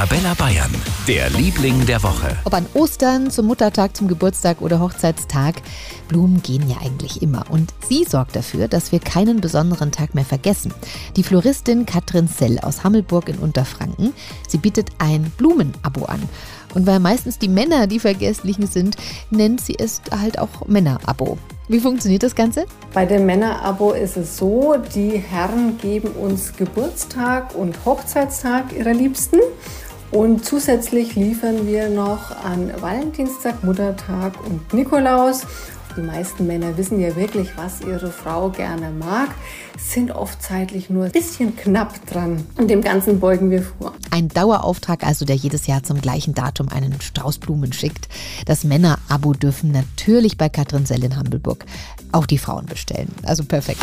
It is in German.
Arabella Bayern, der Liebling der Woche. Ob an Ostern, zum Muttertag, zum Geburtstag oder Hochzeitstag, Blumen gehen ja eigentlich immer. Und sie sorgt dafür, dass wir keinen besonderen Tag mehr vergessen. Die Floristin Katrin Sell aus Hammelburg in Unterfranken, sie bietet ein Blumenabo an. Und weil meistens die Männer die Vergesslichen sind, nennt sie es halt auch Männerabo. Wie funktioniert das Ganze? Bei dem Männerabo ist es so, die Herren geben uns Geburtstag und Hochzeitstag ihrer Liebsten. Und zusätzlich liefern wir noch an Valentinstag, Muttertag und Nikolaus die meisten Männer wissen ja wirklich, was ihre Frau gerne mag, sind oft zeitlich nur ein bisschen knapp dran. Und dem Ganzen beugen wir vor. Ein Dauerauftrag also, der jedes Jahr zum gleichen Datum einen Strauß Blumen schickt. Das Männer-Abo dürfen natürlich bei Katrin Sell in Hambelburg auch die Frauen bestellen. Also perfekt.